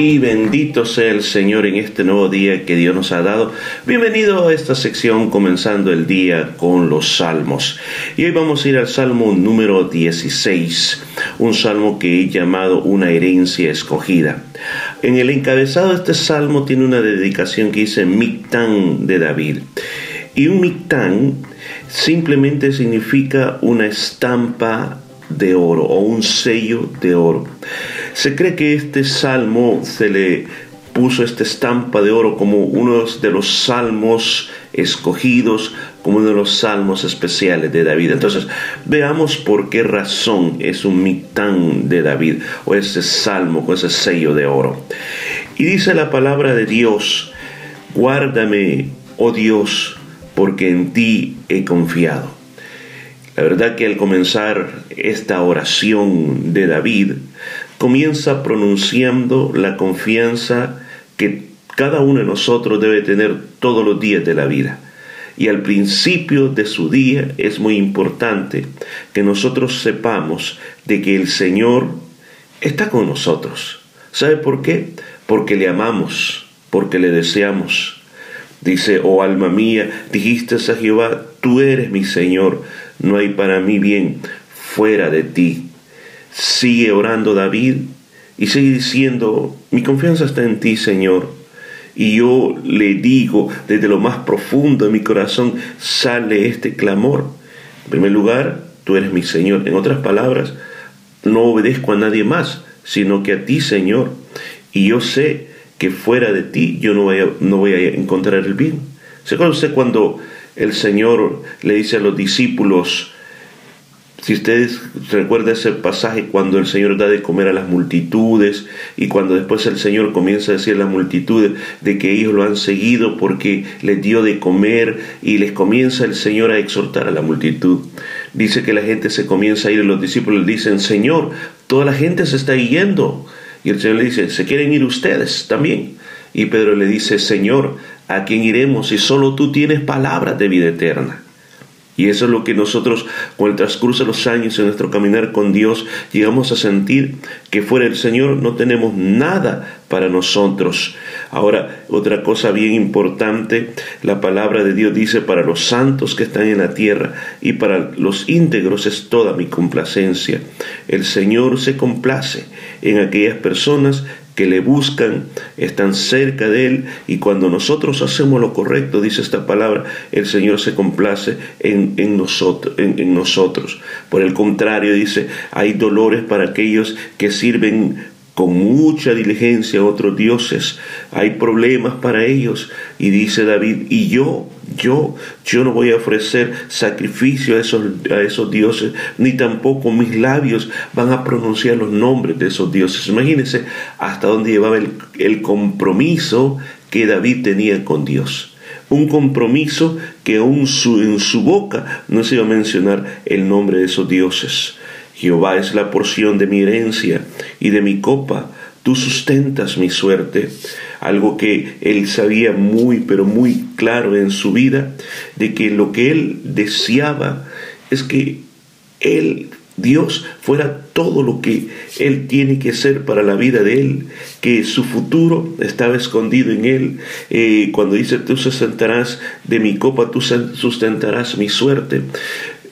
Y bendito sea el Señor en este nuevo día que Dios nos ha dado. Bienvenido a esta sección comenzando el día con los salmos. Y hoy vamos a ir al salmo número 16, un salmo que he llamado una herencia escogida. En el encabezado de este salmo tiene una dedicación que dice Mictán de David. Y un Mictán simplemente significa una estampa de oro o un sello de oro. Se cree que este salmo se le puso esta estampa de oro como uno de los salmos escogidos, como uno de los salmos especiales de David. Entonces, veamos por qué razón es un mitán de David o ese salmo con ese sello de oro. Y dice la palabra de Dios, guárdame, oh Dios, porque en ti he confiado. La verdad que al comenzar esta oración de David, comienza pronunciando la confianza que cada uno de nosotros debe tener todos los días de la vida. Y al principio de su día es muy importante que nosotros sepamos de que el Señor está con nosotros. ¿Sabe por qué? Porque le amamos, porque le deseamos. Dice, oh alma mía, dijiste a Jehová, tú eres mi Señor, no hay para mí bien fuera de ti. Sigue orando David y sigue diciendo, mi confianza está en ti, Señor. Y yo le digo, desde lo más profundo de mi corazón sale este clamor. En primer lugar, tú eres mi Señor. En otras palabras, no obedezco a nadie más, sino que a ti, Señor. Y yo sé que fuera de ti yo no voy a, no voy a encontrar el bien. ¿Se conoce cuando el Señor le dice a los discípulos, si ustedes recuerdan ese pasaje cuando el Señor da de comer a las multitudes y cuando después el Señor comienza a decir a las multitudes de que ellos lo han seguido porque les dio de comer y les comienza el Señor a exhortar a la multitud. Dice que la gente se comienza a ir y los discípulos dicen, Señor, toda la gente se está yendo. Y el Señor le dice, ¿se quieren ir ustedes también? Y Pedro le dice, Señor, ¿a quién iremos si solo tú tienes palabras de vida eterna? Y eso es lo que nosotros, con el transcurso de los años en nuestro caminar con Dios, llegamos a sentir que fuera el Señor no tenemos nada para nosotros. Ahora, otra cosa bien importante, la palabra de Dios dice, para los santos que están en la tierra y para los íntegros es toda mi complacencia. El Señor se complace en aquellas personas que le buscan, están cerca de Él y cuando nosotros hacemos lo correcto, dice esta palabra, el Señor se complace en, en, nosotros, en, nosotros. Por el contrario, dice, hay dolores para aquellos que sirven con mucha diligencia a otros dioses. Hay problemas para ellos. Y dice David, y yo, yo, yo no voy a ofrecer sacrificio a esos, a esos dioses, ni tampoco mis labios van a pronunciar los nombres de esos dioses. Imagínense hasta dónde llevaba el, el compromiso que David tenía con Dios un compromiso que aún su, en su boca no se iba a mencionar el nombre de esos dioses. Jehová es la porción de mi herencia y de mi copa. Tú sustentas mi suerte. Algo que él sabía muy, pero muy claro en su vida, de que lo que él deseaba es que él, Dios, fuera todo lo que él tiene que ser para la vida de él, que su futuro estaba escondido en él. Eh, cuando dice, tú sustentarás de mi copa, tú sustentarás mi suerte.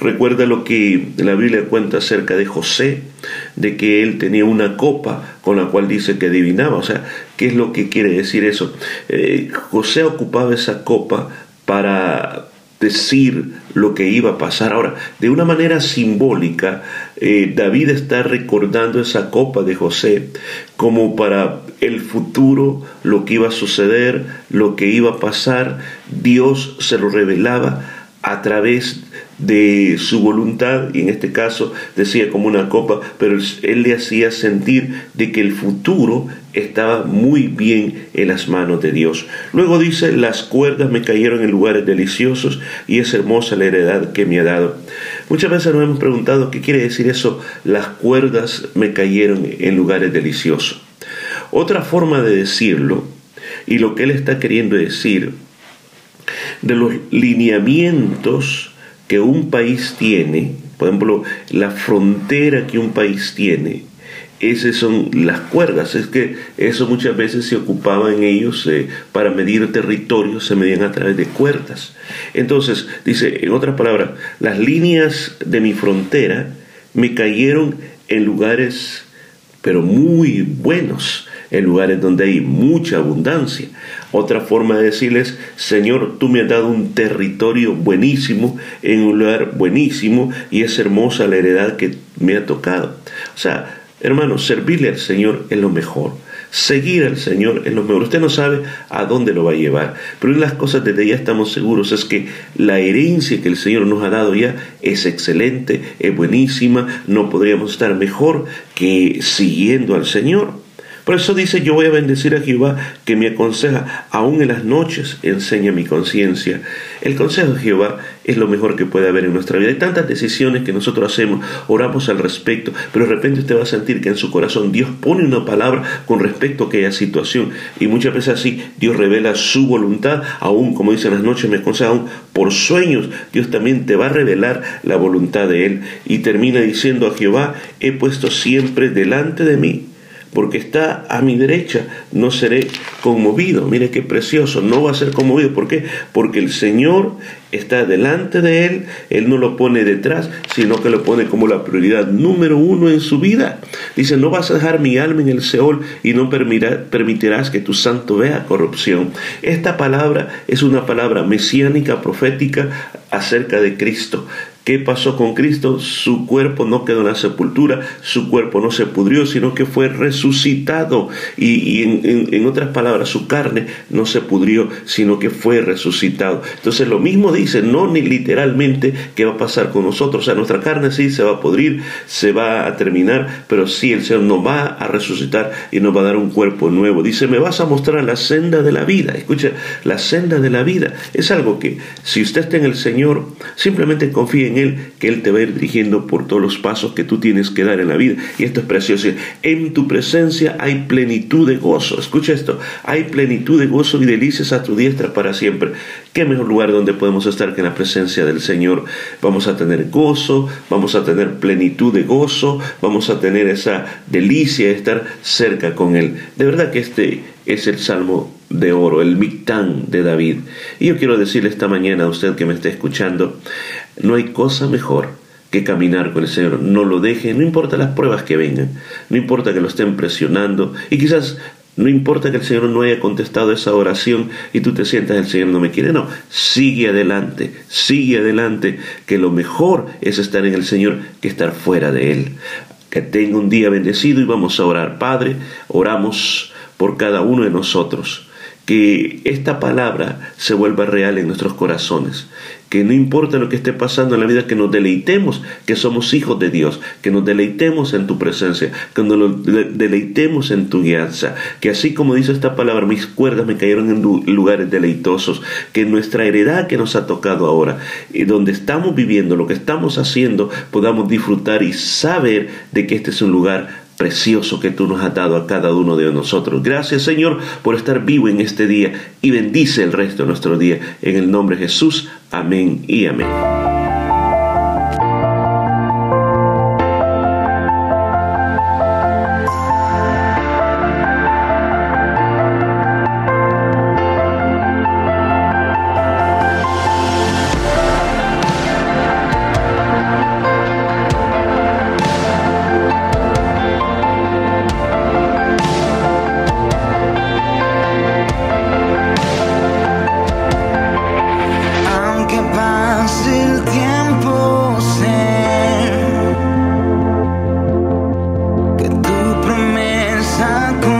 Recuerda lo que la Biblia cuenta acerca de José, de que él tenía una copa con la cual dice que adivinaba. O sea, ¿qué es lo que quiere decir eso? Eh, José ocupaba esa copa para decir lo que iba a pasar. Ahora, de una manera simbólica, eh, David está recordando esa copa de José como para el futuro, lo que iba a suceder, lo que iba a pasar. Dios se lo revelaba a través de su voluntad, y en este caso decía como una copa, pero él le hacía sentir de que el futuro estaba muy bien en las manos de Dios. Luego dice, las cuerdas me cayeron en lugares deliciosos y es hermosa la heredad que me ha dado. Muchas veces nos hemos preguntado qué quiere decir eso, las cuerdas me cayeron en lugares deliciosos. Otra forma de decirlo, y lo que él está queriendo decir, de los lineamientos que un país tiene, por ejemplo, la frontera que un país tiene, esas son las cuerdas. Es que eso muchas veces se ocupaba en ellos eh, para medir territorios, se medían a través de cuerdas. Entonces, dice, en otras palabras, las líneas de mi frontera me cayeron en lugares, pero muy buenos, en lugares donde hay mucha abundancia. Otra forma de decirles, Señor, tú me has dado un territorio buenísimo, en un lugar buenísimo, y es hermosa la heredad que me ha tocado. O sea, Hermanos, servirle al Señor es lo mejor. Seguir al Señor es lo mejor. Usted no sabe a dónde lo va a llevar, pero en las cosas desde ya estamos seguros es que la herencia que el Señor nos ha dado ya es excelente, es buenísima, no podríamos estar mejor que siguiendo al Señor. Por eso dice, yo voy a bendecir a Jehová que me aconseja, aún en las noches enseña mi conciencia. El consejo de Jehová es lo mejor que puede haber en nuestra vida. Hay tantas decisiones que nosotros hacemos, oramos al respecto, pero de repente usted va a sentir que en su corazón Dios pone una palabra con respecto a aquella situación. Y muchas veces así Dios revela su voluntad, aún como dicen las noches, me aconseja, aún por sueños, Dios también te va a revelar la voluntad de Él. Y termina diciendo a Jehová, he puesto siempre delante de mí porque está a mi derecha, no seré conmovido. Mire qué precioso, no va a ser conmovido. ¿Por qué? Porque el Señor está delante de él, él no lo pone detrás, sino que lo pone como la prioridad número uno en su vida. Dice, no vas a dejar mi alma en el Seol y no permitirás que tu santo vea corrupción. Esta palabra es una palabra mesiánica, profética acerca de Cristo. ¿Qué pasó con Cristo? Su cuerpo no quedó en la sepultura, su cuerpo no se pudrió, sino que fue resucitado. Y, en, otras palabras, su carne no se pudrió, sino que fue resucitado. Entonces lo mismo dice, no ni literalmente qué va a pasar con nosotros. O sea, nuestra carne sí se va a pudrir, se va a terminar, pero sí el Señor nos va a resucitar y nos va a dar un cuerpo nuevo. Dice, me vas a mostrar la senda de la vida. Escucha, la senda de la vida es algo que si usted está en el Señor, simplemente confíe en que Él te va a ir dirigiendo por todos los pasos que tú tienes que dar en la vida. Y esto es precioso. En tu presencia hay plenitud de gozo. Escucha esto. Hay plenitud de gozo y delicias a tu diestra para siempre. ¿Qué mejor lugar donde podemos estar que en la presencia del Señor? Vamos a tener gozo, vamos a tener plenitud de gozo, vamos a tener esa delicia de estar cerca con Él. De verdad que este es el Salmo de oro, el Mictán de David. Y yo quiero decirle esta mañana a usted que me está escuchando, no hay cosa mejor que caminar con el Señor. No lo deje, no importa las pruebas que vengan, no importa que lo estén presionando y quizás no importa que el Señor no haya contestado esa oración y tú te sientas el Señor no me quiere, no, sigue adelante, sigue adelante, que lo mejor es estar en el Señor que estar fuera de Él. Que tenga un día bendecido y vamos a orar. Padre, oramos por cada uno de nosotros que esta palabra se vuelva real en nuestros corazones, que no importa lo que esté pasando en la vida, que nos deleitemos, que somos hijos de Dios, que nos deleitemos en tu presencia, que nos deleitemos en tu guianza, que así como dice esta palabra, mis cuerdas me cayeron en lugares deleitosos, que nuestra heredad que nos ha tocado ahora, y donde estamos viviendo, lo que estamos haciendo, podamos disfrutar y saber de que este es un lugar precioso que tú nos has dado a cada uno de nosotros. Gracias Señor por estar vivo en este día y bendice el resto de nuestro día. En el nombre de Jesús, amén y amén. time